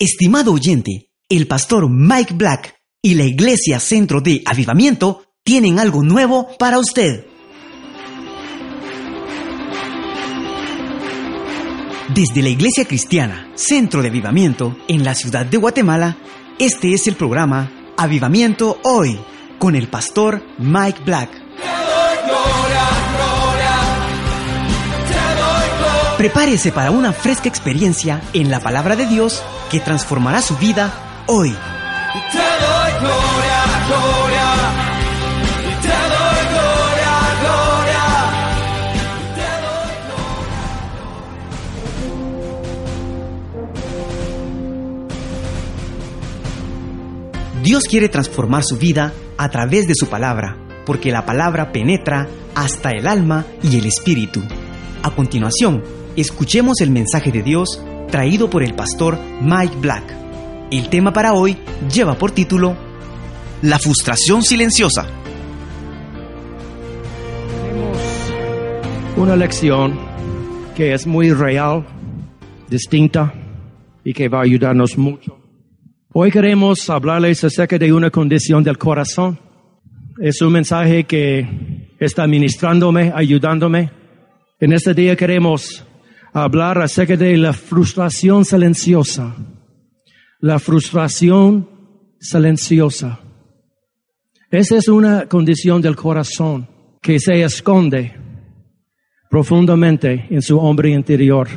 Estimado oyente, el pastor Mike Black y la Iglesia Centro de Avivamiento tienen algo nuevo para usted. Desde la Iglesia Cristiana Centro de Avivamiento en la ciudad de Guatemala, este es el programa Avivamiento Hoy con el pastor Mike Black. Prepárese para una fresca experiencia en la palabra de Dios que transformará su vida hoy. Dios quiere transformar su vida a través de su palabra, porque la palabra penetra hasta el alma y el espíritu. A continuación, escuchemos el mensaje de Dios traído por el pastor Mike Black. El tema para hoy lleva por título La frustración silenciosa. Tenemos una lección que es muy real, distinta y que va a ayudarnos mucho. Hoy queremos hablarles acerca de una condición del corazón. Es un mensaje que está ministrándome, ayudándome. En este día queremos hablar acerca de la frustración silenciosa. La frustración silenciosa. Esa es una condición del corazón que se esconde profundamente en su hombre interior.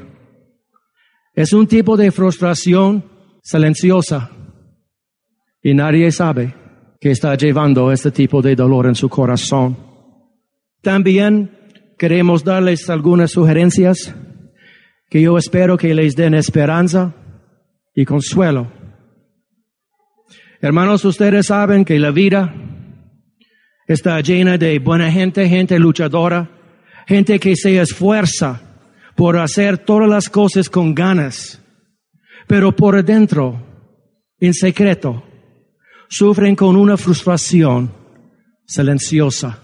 Es un tipo de frustración silenciosa y nadie sabe que está llevando este tipo de dolor en su corazón. También queremos darles algunas sugerencias que yo espero que les den esperanza y consuelo. Hermanos, ustedes saben que la vida está llena de buena gente, gente luchadora, gente que se esfuerza por hacer todas las cosas con ganas, pero por dentro, en secreto, sufren con una frustración silenciosa.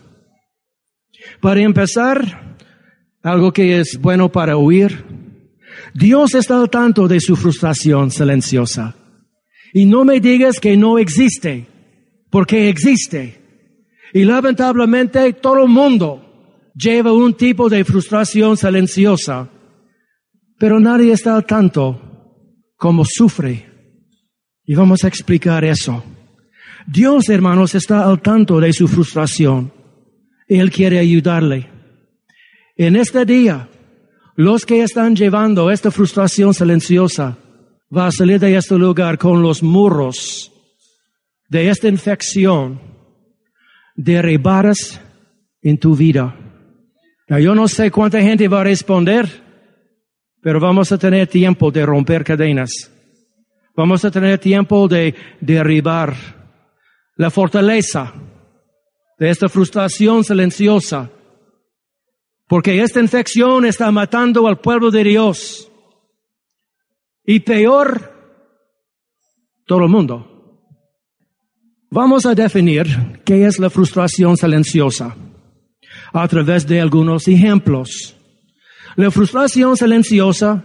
Para empezar, algo que es bueno para oír, Dios está al tanto de su frustración silenciosa. Y no me digas que no existe, porque existe. Y lamentablemente todo el mundo lleva un tipo de frustración silenciosa, pero nadie está al tanto como sufre. Y vamos a explicar eso. Dios, hermanos, está al tanto de su frustración. Él quiere ayudarle. En este día, los que están llevando esta frustración silenciosa va a salir de este lugar con los muros de esta infección derribadas en tu vida. yo no sé cuánta gente va a responder, pero vamos a tener tiempo de romper cadenas. Vamos a tener tiempo de derribar la fortaleza de esta frustración silenciosa porque esta infección está matando al pueblo de Dios. Y peor, todo el mundo. Vamos a definir qué es la frustración silenciosa a través de algunos ejemplos. La frustración silenciosa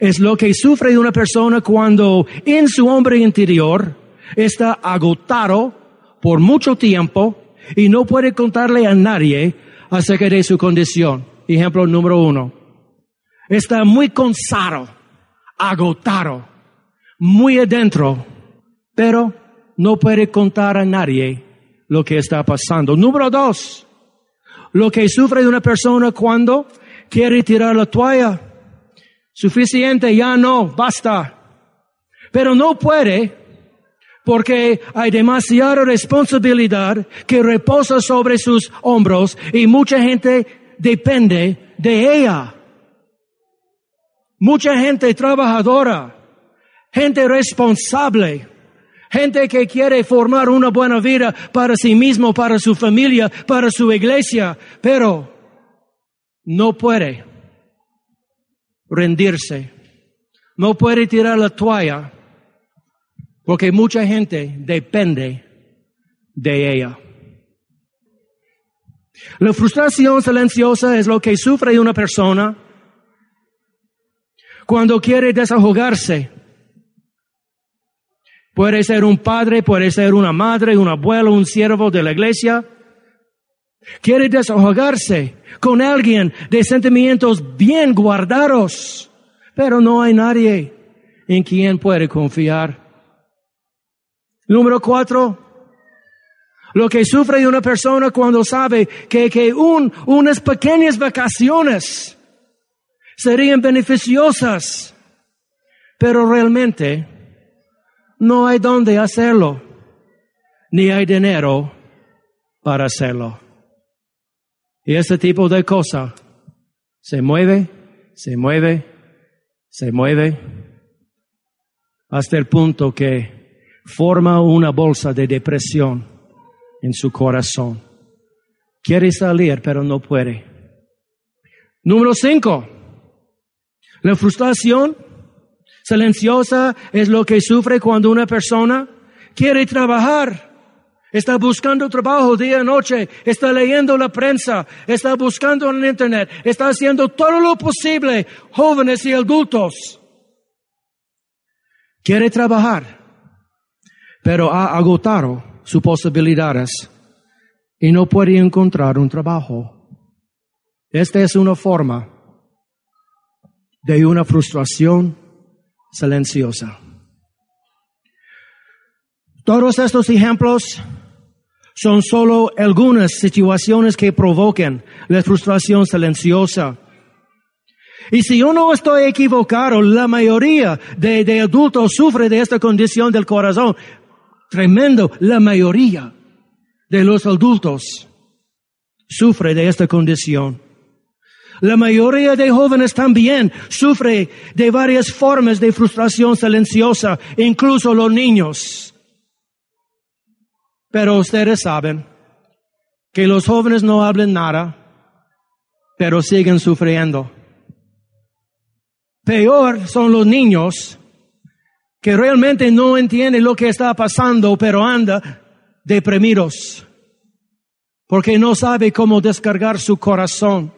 es lo que sufre una persona cuando en su hombre interior está agotado por mucho tiempo y no puede contarle a nadie acerca de su condición. Ejemplo número uno. Está muy cansado, agotado, muy adentro, pero no puede contar a nadie lo que está pasando. Número dos. Lo que sufre de una persona cuando quiere tirar la toalla. Suficiente, ya no, basta. Pero no puede porque hay demasiada responsabilidad que reposa sobre sus hombros y mucha gente depende de ella. Mucha gente trabajadora, gente responsable, gente que quiere formar una buena vida para sí mismo, para su familia, para su iglesia, pero no puede rendirse, no puede tirar la toalla porque mucha gente depende de ella. La frustración silenciosa es lo que sufre una persona cuando quiere desahogarse Puede ser un padre, puede ser una madre, un abuelo, un siervo de la iglesia. Quiere desahogarse con alguien de sentimientos bien guardados, pero no hay nadie en quien puede confiar. Número cuatro, lo que sufre una persona cuando sabe que, que un, unas pequeñas vacaciones serían beneficiosas, pero realmente no hay dónde hacerlo, ni hay dinero para hacerlo. Y ese tipo de cosa se mueve, se mueve, se mueve, hasta el punto que forma una bolsa de depresión en su corazón. Quiere salir, pero no puede. Número cinco, la frustración silenciosa es lo que sufre cuando una persona quiere trabajar. Está buscando trabajo día y noche, está leyendo la prensa, está buscando en internet, está haciendo todo lo posible, jóvenes y adultos. Quiere trabajar, pero ha agotado sus posibilidades y no puede encontrar un trabajo. Esta es una forma de una frustración silenciosa. Todos estos ejemplos son solo algunas situaciones que provocan la frustración silenciosa. Y si yo no estoy equivocado, la mayoría de, de, adultos sufre de esta condición del corazón. Tremendo, la mayoría de los adultos sufre de esta condición. La mayoría de jóvenes también sufre de varias formas de frustración silenciosa, incluso los niños. Pero ustedes saben que los jóvenes no hablan nada, pero siguen sufriendo. Peor son los niños que realmente no entienden lo que está pasando, pero anda deprimidos, porque no sabe cómo descargar su corazón.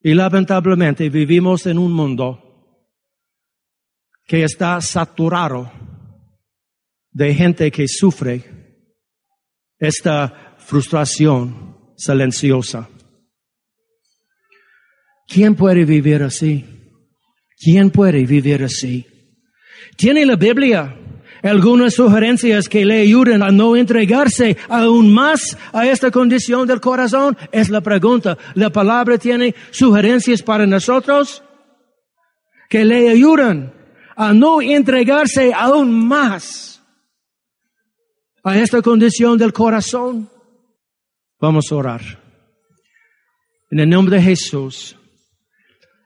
Y lamentablemente vivimos en un mundo que está saturado de gente que sufre esta frustración silenciosa. ¿Quién puede vivir así? ¿Quién puede vivir así? ¿Tiene la Biblia algunas sugerencias que le ayuden a no entregarse aún más a esta condición del corazón? Es la pregunta. ¿La palabra tiene sugerencias para nosotros? Que le ayudan a no entregarse aún más a esta condición del corazón. Vamos a orar. En el nombre de Jesús,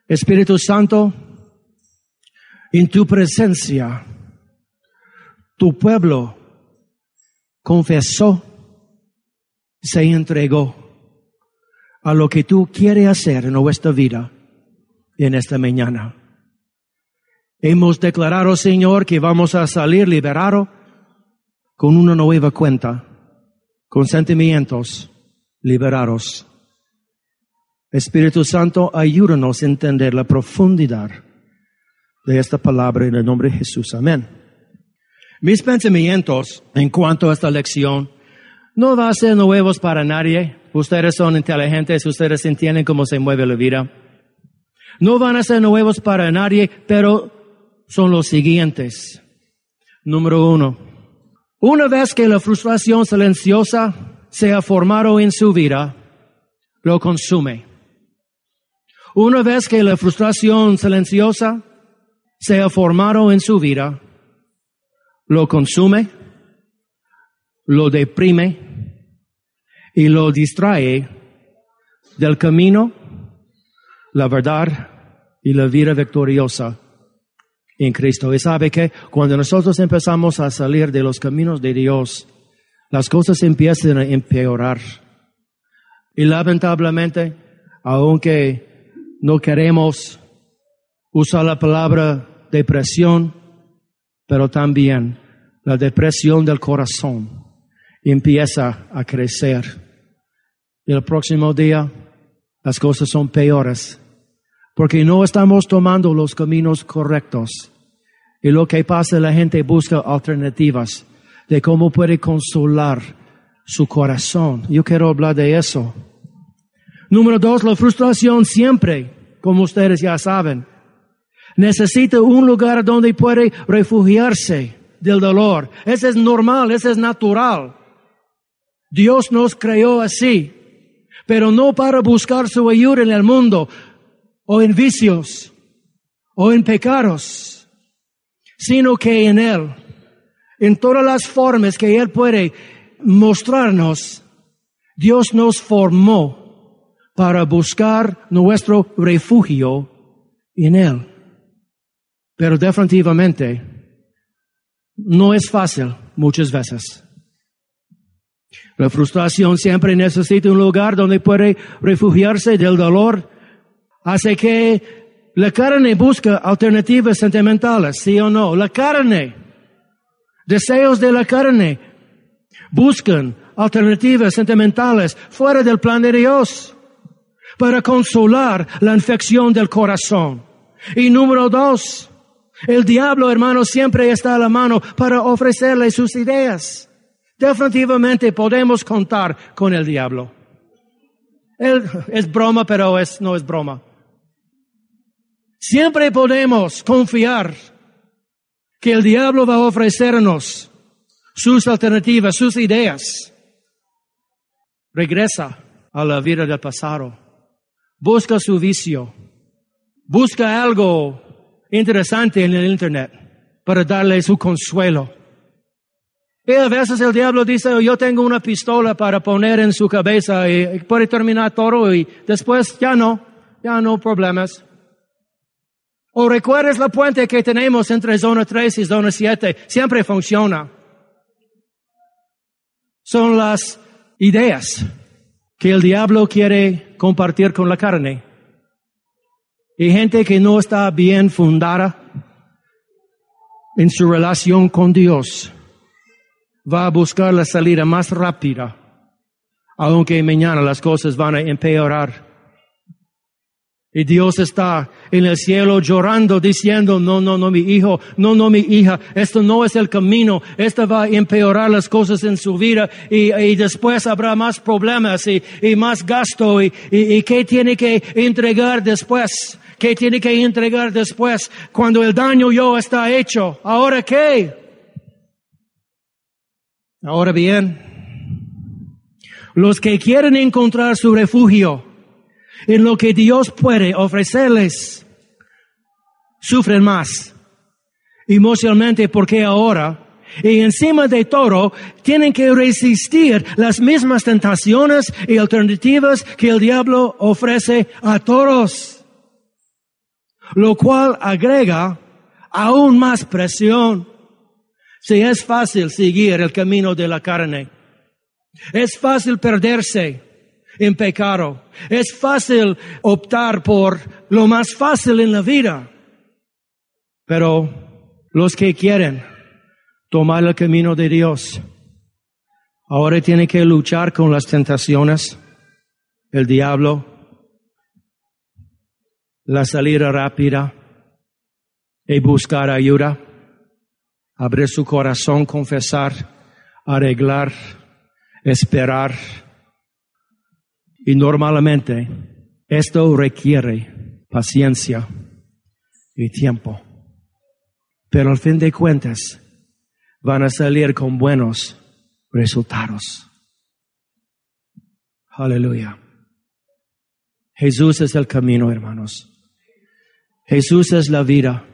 Espíritu Santo, en tu presencia, tu pueblo confesó, se entregó a lo que tú quieres hacer en nuestra vida en esta mañana. Hemos declarado, Señor, que vamos a salir liberados con una nueva cuenta, con sentimientos liberados. Espíritu Santo, ayúdanos a entender la profundidad de esta palabra en el nombre de Jesús. Amén. Mis pensamientos en cuanto a esta lección no van a ser nuevos para nadie. Ustedes son inteligentes, ustedes entienden cómo se mueve la vida. No van a ser nuevos para nadie, pero son los siguientes. Número uno. Una vez que la frustración silenciosa se ha formado en su vida, lo consume. Una vez que la frustración silenciosa se ha formado en su vida, lo consume, lo deprime y lo distrae del camino, la verdad y la vida victoriosa en Cristo. Y sabe que cuando nosotros empezamos a salir de los caminos de Dios, las cosas empiezan a empeorar. Y lamentablemente, aunque no queremos usar la palabra depresión, pero también la depresión del corazón empieza a crecer. Y el próximo día las cosas son peores, porque no estamos tomando los caminos correctos Y lo que pasa, la gente busca alternativas de cómo puede consolar su corazón. Yo quiero hablar de eso. Número dos, la frustración siempre, como ustedes ya saben, necesita un lugar donde puede refugiarse del dolor. Eso es normal, eso es natural. Dios nos creó así, pero no para buscar su ayuda en el mundo o en vicios o en pecados, sino que en Él, en todas las formas que Él puede mostrarnos, Dios nos formó para buscar nuestro refugio en Él. Pero definitivamente no es fácil muchas veces. La frustración siempre necesita un lugar donde puede refugiarse del dolor. Hace que la carne busca alternativas sentimentales, sí o no. La carne, deseos de la carne, buscan alternativas sentimentales fuera del plan de Dios para consolar la infección del corazón. Y número dos, el diablo, hermano, siempre está a la mano para ofrecerle sus ideas. Definitivamente podemos contar con el diablo. Él es broma, pero es, no es broma. Siempre podemos confiar que el diablo va a ofrecernos sus alternativas, sus ideas. Regresa a la vida del pasado. Busca su vicio. Busca algo interesante en el Internet para darle su consuelo. Y a veces el diablo dice, yo tengo una pistola para poner en su cabeza y puede terminar todo y después ya no, ya no problemas. O recuerdes la puente que tenemos entre zona 3 y zona 7, siempre funciona. Son las ideas que el diablo quiere compartir con la carne. Y gente que no está bien fundada en su relación con Dios va a buscar la salida más rápida, aunque mañana las cosas van a empeorar. Y Dios está en el cielo llorando, diciendo, no, no, no, mi hijo, no, no, mi hija, esto no es el camino, esto va a empeorar las cosas en su vida y, después habrá más problemas y, y más gasto y, y, y qué tiene que entregar después, qué tiene que entregar después cuando el daño yo está hecho. Ahora qué? Ahora bien, los que quieren encontrar su refugio en lo que Dios puede ofrecerles, sufren más emocionalmente porque ahora y encima de todo, tienen que resistir las mismas tentaciones y alternativas que el diablo ofrece a todos. Lo cual agrega aún más presión. Si es fácil seguir el camino de la carne, es fácil perderse en pecado, es fácil optar por lo más fácil en la vida. Pero los que quieren tomar el camino de Dios, ahora tienen que luchar con las tentaciones, el diablo, la salida rápida y buscar ayuda abrir su corazón, confesar, arreglar, esperar. Y normalmente esto requiere paciencia y tiempo. Pero al fin de cuentas van a salir con buenos resultados. Aleluya. Jesús es el camino, hermanos. Jesús es la vida.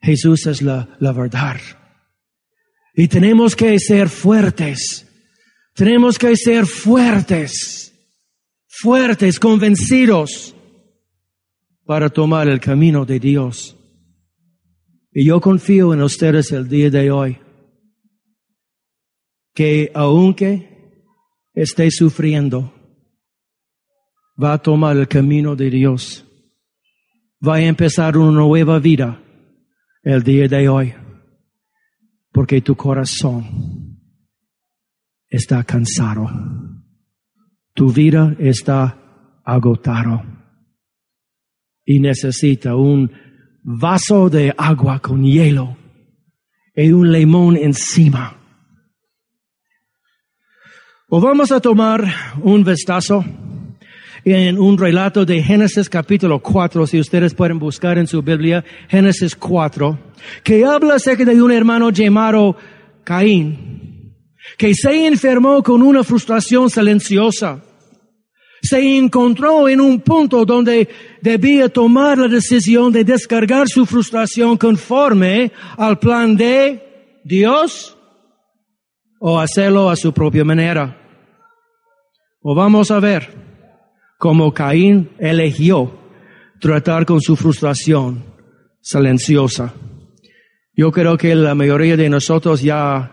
Jesús es la, la verdad. Y tenemos que ser fuertes. Tenemos que ser fuertes, fuertes, convencidos para tomar el camino de Dios. Y yo confío en ustedes el día de hoy, que aunque esté sufriendo, va a tomar el camino de Dios. Va a empezar una nueva vida el día de hoy porque tu corazón está cansado. Tu vida está agotado y necesita un vaso de agua con hielo y un limón encima. O vamos a tomar un vistazo en un relato de Génesis capítulo 4, si ustedes pueden buscar en su Biblia, Génesis 4, que habla acerca de un hermano llamado Caín, que se enfermó con una frustración silenciosa. Se encontró en un punto donde debía tomar la decisión de descargar su frustración conforme al plan de Dios o hacerlo a su propia manera. O vamos a ver cómo Caín eligió tratar con su frustración silenciosa. Yo creo que la mayoría de nosotros ya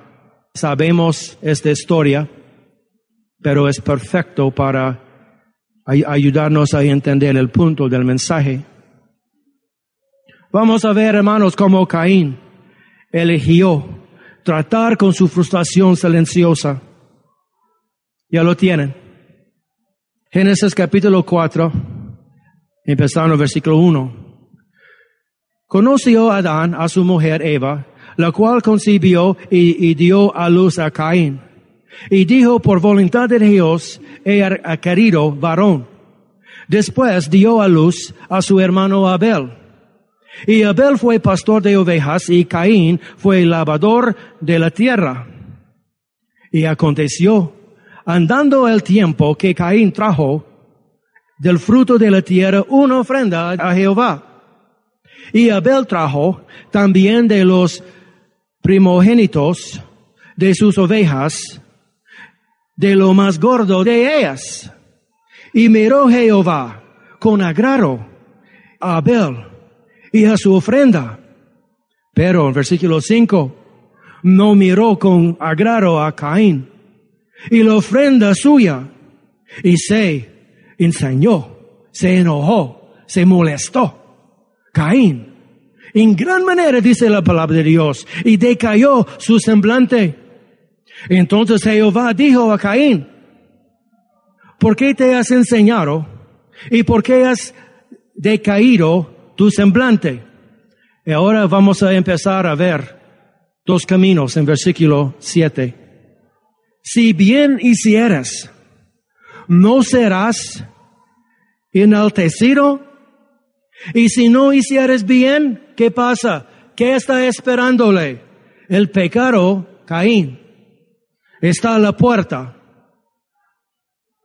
sabemos esta historia, pero es perfecto para ayudarnos a entender el punto del mensaje. Vamos a ver, hermanos, cómo Caín eligió tratar con su frustración silenciosa. Ya lo tienen. Génesis capítulo 4, empezando versículo 1. Conoció Adán a su mujer Eva, la cual concibió y, dio a luz a Caín. Y dijo, por voluntad de Dios, he querido varón. Después dio a luz a su hermano Abel. Y Abel fue pastor de ovejas y Caín fue lavador de la tierra. Y aconteció andando el tiempo que Caín trajo del fruto de la tierra una ofrenda a Jehová. Y Abel trajo también de los primogénitos de sus ovejas, de lo más gordo de ellas. Y miró Jehová con agrado a Abel y a su ofrenda. Pero en versículo 5, no miró con agrado a Caín y la ofrenda suya. Y se ensañó, se enojó, se molestó. Caín. En gran manera dice la palabra de Dios. Y decayó su semblante. Entonces Jehová dijo a Caín, ¿por qué te has enseñado? ¿Y por qué has decaído tu semblante? Y ahora vamos a empezar a ver dos caminos en versículo 7 si bien hicieras, no serás enaltecido. Y si no hicieres bien, ¿qué pasa? ¿Qué está esperándole? El pecado, Caín, está a la puerta.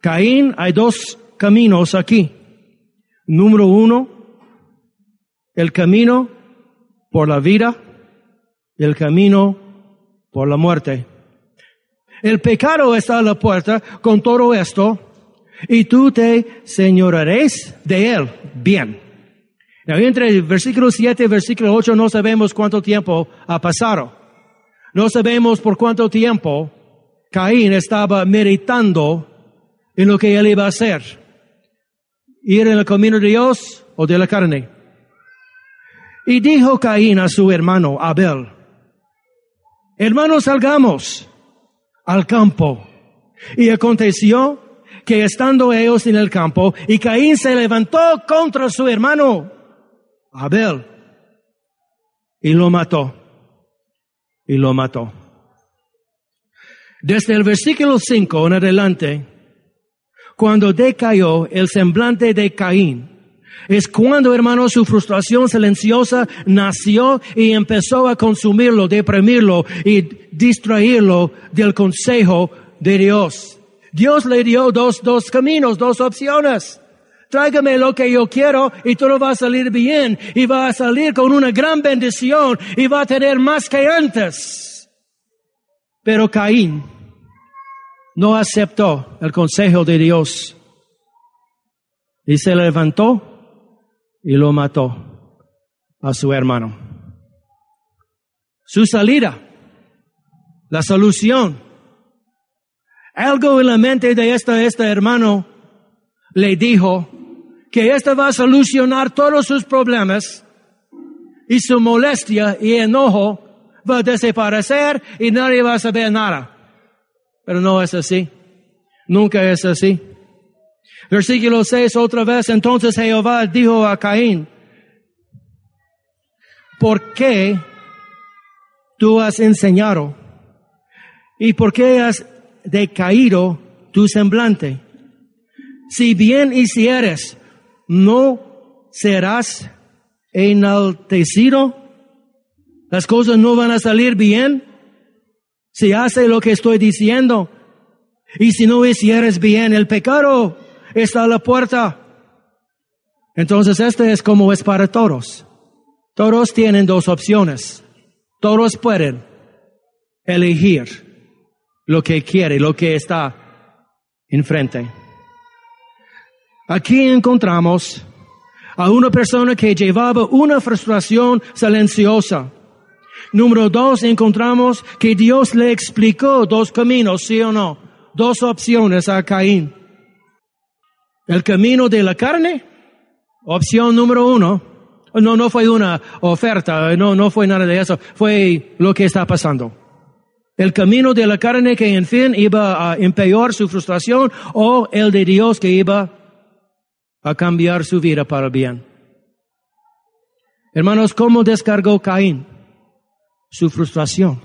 Caín, hay dos caminos aquí. Número uno, el camino por la vida, el camino por la muerte. El pecado está a la puerta con todo esto y tú te señoraréis de él. Bien. entre el versículo 7 y versículo 8 no sabemos cuánto tiempo ha pasado. No sabemos por cuánto tiempo Caín estaba meditando en lo que él iba a hacer. Ir en el camino de Dios o de la carne. Y dijo Caín a su hermano Abel, hermano, salgamos al campo. Y aconteció que estando ellos en el campo, y Caín se levantó contra su hermano Abel y lo mató. Y lo mató. Desde el versículo 5 en adelante, cuando decayó el semblante de Caín, es cuando, hermano, su frustración silenciosa nació y empezó a consumirlo, deprimirlo y distraerlo del consejo de Dios. Dios le dio dos, dos caminos, dos opciones. Tráigame lo que yo quiero y todo va a salir bien y va a salir con una gran bendición y va a tener más que antes. Pero Caín no aceptó el consejo de Dios y se levantó y lo mató a su hermano. Su salida, la solución. Algo en la mente de este, este hermano le dijo que este va a solucionar todos sus problemas y su molestia y enojo va a desaparecer y nadie va a saber nada. Pero no es así. Nunca es así. Versículo 6 otra vez, entonces Jehová dijo a Caín, ¿por qué tú has enseñado y por qué has decaído tu semblante. Si bien hicieres, no serás enaltecido. Las cosas no van a salir bien si hace lo que estoy diciendo. Y si no hicieres bien, el pecado está la puerta. Entonces este es como es para todos. Todos tienen dos opciones. Todos pueden elegir lo que quiere, lo que está enfrente. Aquí encontramos a una persona que llevaba una frustración silenciosa. Número dos, encontramos que Dios le explicó dos caminos, sí o no, dos opciones a Caín. El camino de la carne, opción número uno. No, no fue una oferta, no, no fue nada de eso, fue lo que está pasando. El camino de la carne que en fin iba a empeorar su frustración o el de Dios que iba a cambiar su vida para bien. Hermanos, ¿cómo descargó Caín su frustración?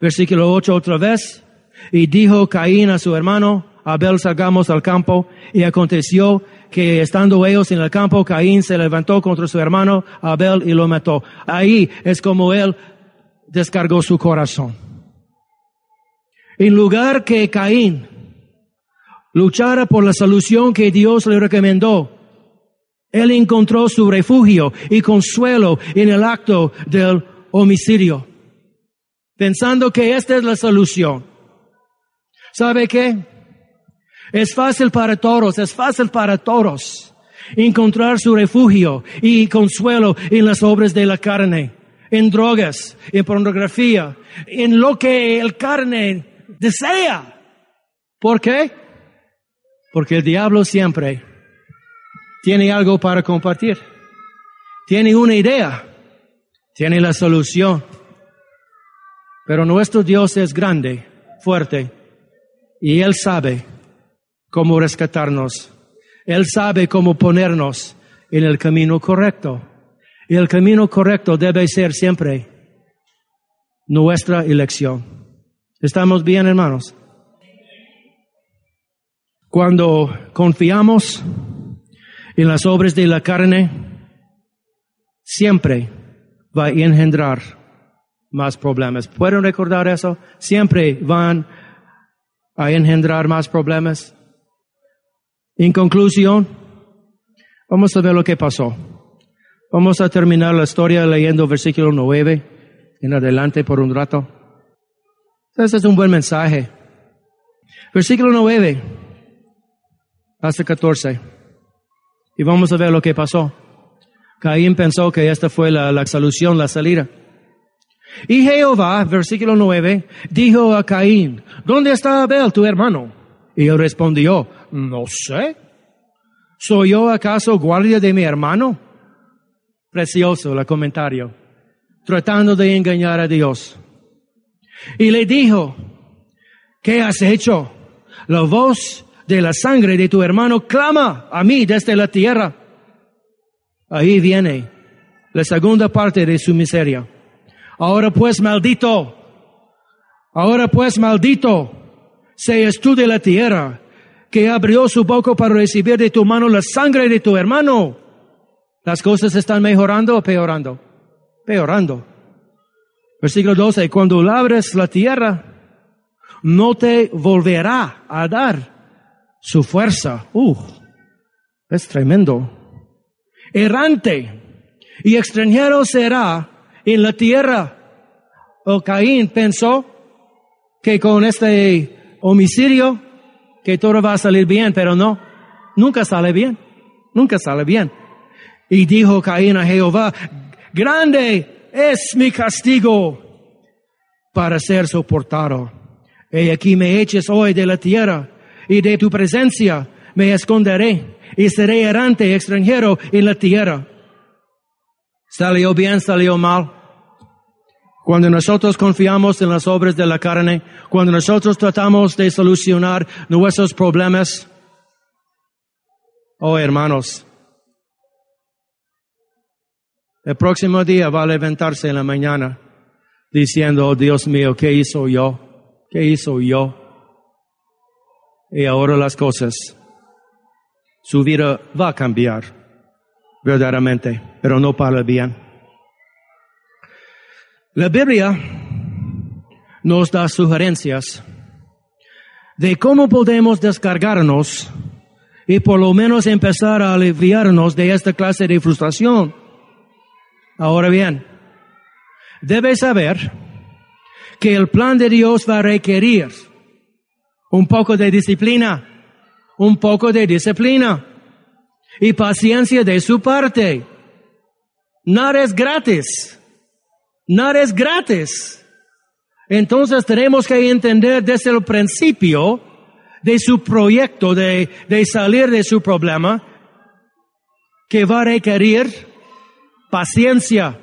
Versículo 8 otra vez. Y dijo Caín a su hermano, Abel salgamos al campo. Y aconteció que estando ellos en el campo, Caín se levantó contra su hermano Abel y lo mató. Ahí es como él descargó su corazón. En lugar que Caín luchara por la solución que Dios le recomendó. Él encontró su refugio y consuelo en el acto del homicidio, pensando que esta es la solución. ¿Sabe qué? Es fácil para todos, es fácil para todos encontrar su refugio y consuelo en las obras de la carne, en drogas, en pornografía, en lo que el carne desea. ¿Por qué? Porque el diablo siempre tiene algo para compartir. Tiene una idea. Tiene la solución. Pero nuestro Dios es grande, fuerte, y Él sabe cómo rescatarnos. Él sabe cómo ponernos en el camino correcto. Y el camino correcto debe ser siempre nuestra elección. ¿Estamos bien, hermanos? Cuando confiamos en las obras de la carne, siempre va a engendrar más problemas. ¿Pueden recordar eso? Siempre van a engendrar más problemas. En conclusión, vamos a ver lo que pasó. Vamos a terminar la historia leyendo versículo 9 en adelante por un rato. Este es un buen mensaje. Versículo 9 hasta 14. Y vamos a ver lo que pasó. Caín pensó que esta fue la, la solución, la salida. Y Jehová, versículo 9, dijo a Caín, ¿dónde está Abel, tu hermano? Y él respondió, no sé. ¿Soy yo acaso guardia de mi hermano? Precioso el comentario, tratando de engañar a Dios. Y le dijo, ¿qué has hecho? La voz de la sangre de tu hermano, clama a mí desde la tierra. Ahí viene la segunda parte de su miseria. Ahora pues maldito, ahora pues maldito, seas tú de la tierra, que abrió su boca para recibir de tu mano la sangre de tu hermano. Las cosas están mejorando o peorando? Peorando. Versículo 12, cuando labres la tierra, no te volverá a dar su fuerza, uh, es tremendo. Errante y extranjero será en la tierra. O Caín pensó que con este homicidio que todo va a salir bien, pero no, nunca sale bien, nunca sale bien. Y dijo Caín a Jehová, grande es mi castigo para ser soportado. Y aquí me eches hoy de la tierra y de tu presencia me esconderé y seré errante extranjero en la tierra. ¿Salió bien, salió mal? Cuando nosotros confiamos en las obras de la carne, cuando nosotros tratamos de solucionar nuestros problemas, oh hermanos, el próximo día va a levantarse en la mañana diciendo, Dios mío, ¿qué hizo yo? ¿Qué hizo yo? Y ahora las cosas, su vida va a cambiar, verdaderamente, pero no para bien. La Biblia nos da sugerencias de cómo podemos descargarnos y por lo menos empezar a aliviarnos de esta clase de frustración. Ahora bien, debes saber que el plan de Dios va a requerir un poco de disciplina, un poco de disciplina y paciencia de su parte. Nada es gratis. Nada es gratis. Entonces tenemos que entender desde el principio de su proyecto de, de salir de su problema que va a requerir paciencia,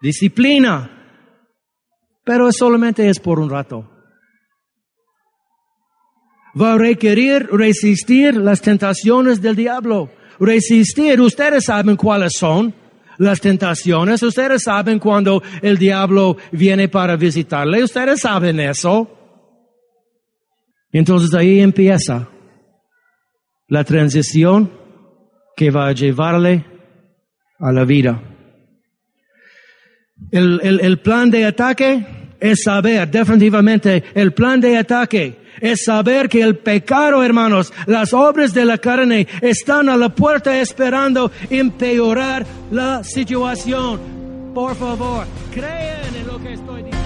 disciplina, pero solamente es por un rato. Va a requerir resistir las tentaciones del diablo. Resistir, ustedes saben cuáles son las tentaciones, ustedes saben cuando el diablo viene para visitarle, ustedes saben eso. Entonces ahí empieza la transición que va a llevarle a la vida. El, el, el, plan de ataque es saber, definitivamente, el plan de ataque es saber que el pecado, hermanos, las obras de la carne están a la puerta esperando empeorar la situación. Por favor, crean en lo que estoy diciendo.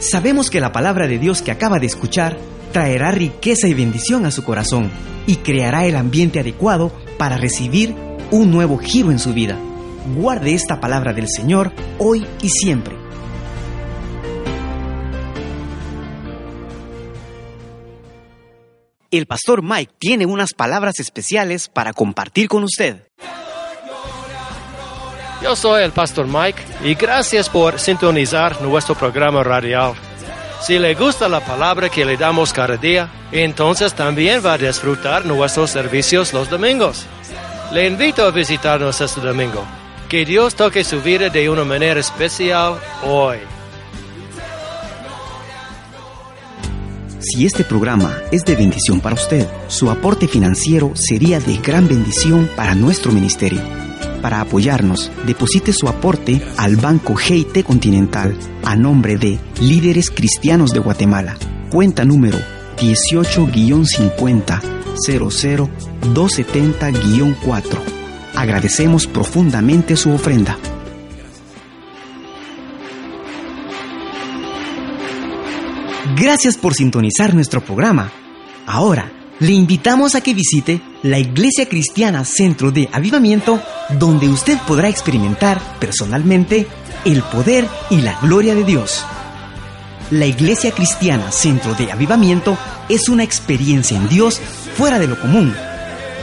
Sabemos que la palabra de Dios que acaba de escuchar traerá riqueza y bendición a su corazón y creará el ambiente adecuado para recibir un nuevo giro en su vida. Guarde esta palabra del Señor hoy y siempre. El pastor Mike tiene unas palabras especiales para compartir con usted. Yo soy el pastor Mike y gracias por sintonizar nuestro programa radial. Si le gusta la palabra que le damos cada día, entonces también va a disfrutar nuestros servicios los domingos. Le invito a visitarnos este domingo. Que Dios toque su vida de una manera especial hoy. Si este programa es de bendición para usted, su aporte financiero sería de gran bendición para nuestro ministerio. Para apoyarnos, deposite su aporte al Banco GIT Continental a nombre de Líderes Cristianos de Guatemala. Cuenta número 18-50 270-4. Agradecemos profundamente su ofrenda. Gracias por sintonizar nuestro programa. Ahora, le invitamos a que visite la Iglesia Cristiana Centro de Avivamiento, donde usted podrá experimentar personalmente el poder y la gloria de Dios. La Iglesia Cristiana Centro de Avivamiento es una experiencia en Dios fuera de lo común.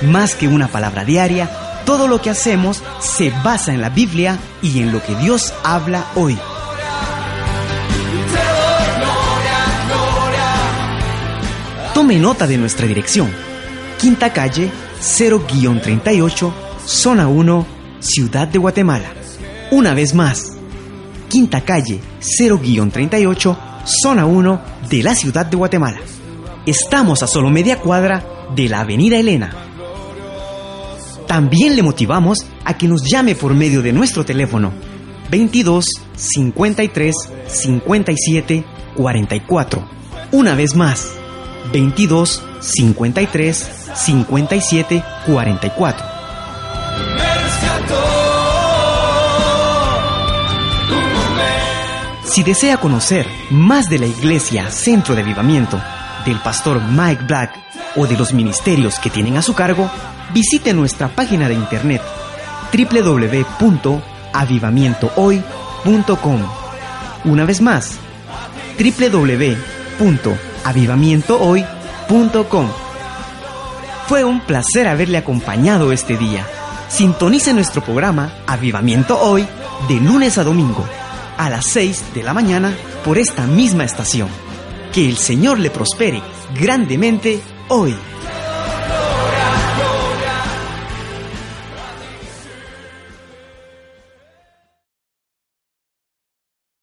Más que una palabra diaria, todo lo que hacemos se basa en la Biblia y en lo que Dios habla hoy. Tome nota de nuestra dirección. Quinta calle 0-38, zona 1, Ciudad de Guatemala. Una vez más, Quinta calle 0-38, zona 1 de la Ciudad de Guatemala. Estamos a solo media cuadra de la Avenida Elena. También le motivamos a que nos llame por medio de nuestro teléfono 22 53 57 44. Una vez más, 22 53 57 44. Si desea conocer más de la iglesia Centro de Avivamiento, del pastor Mike Black o de los ministerios que tienen a su cargo, visite nuestra página de internet www.avivamientohoy.com. Una vez más, www.avivamientohoy.com. Fue un placer haberle acompañado este día. Sintonice nuestro programa Avivamiento Hoy de lunes a domingo a las 6 de la mañana por esta misma estación. Que el Señor le prospere grandemente hoy.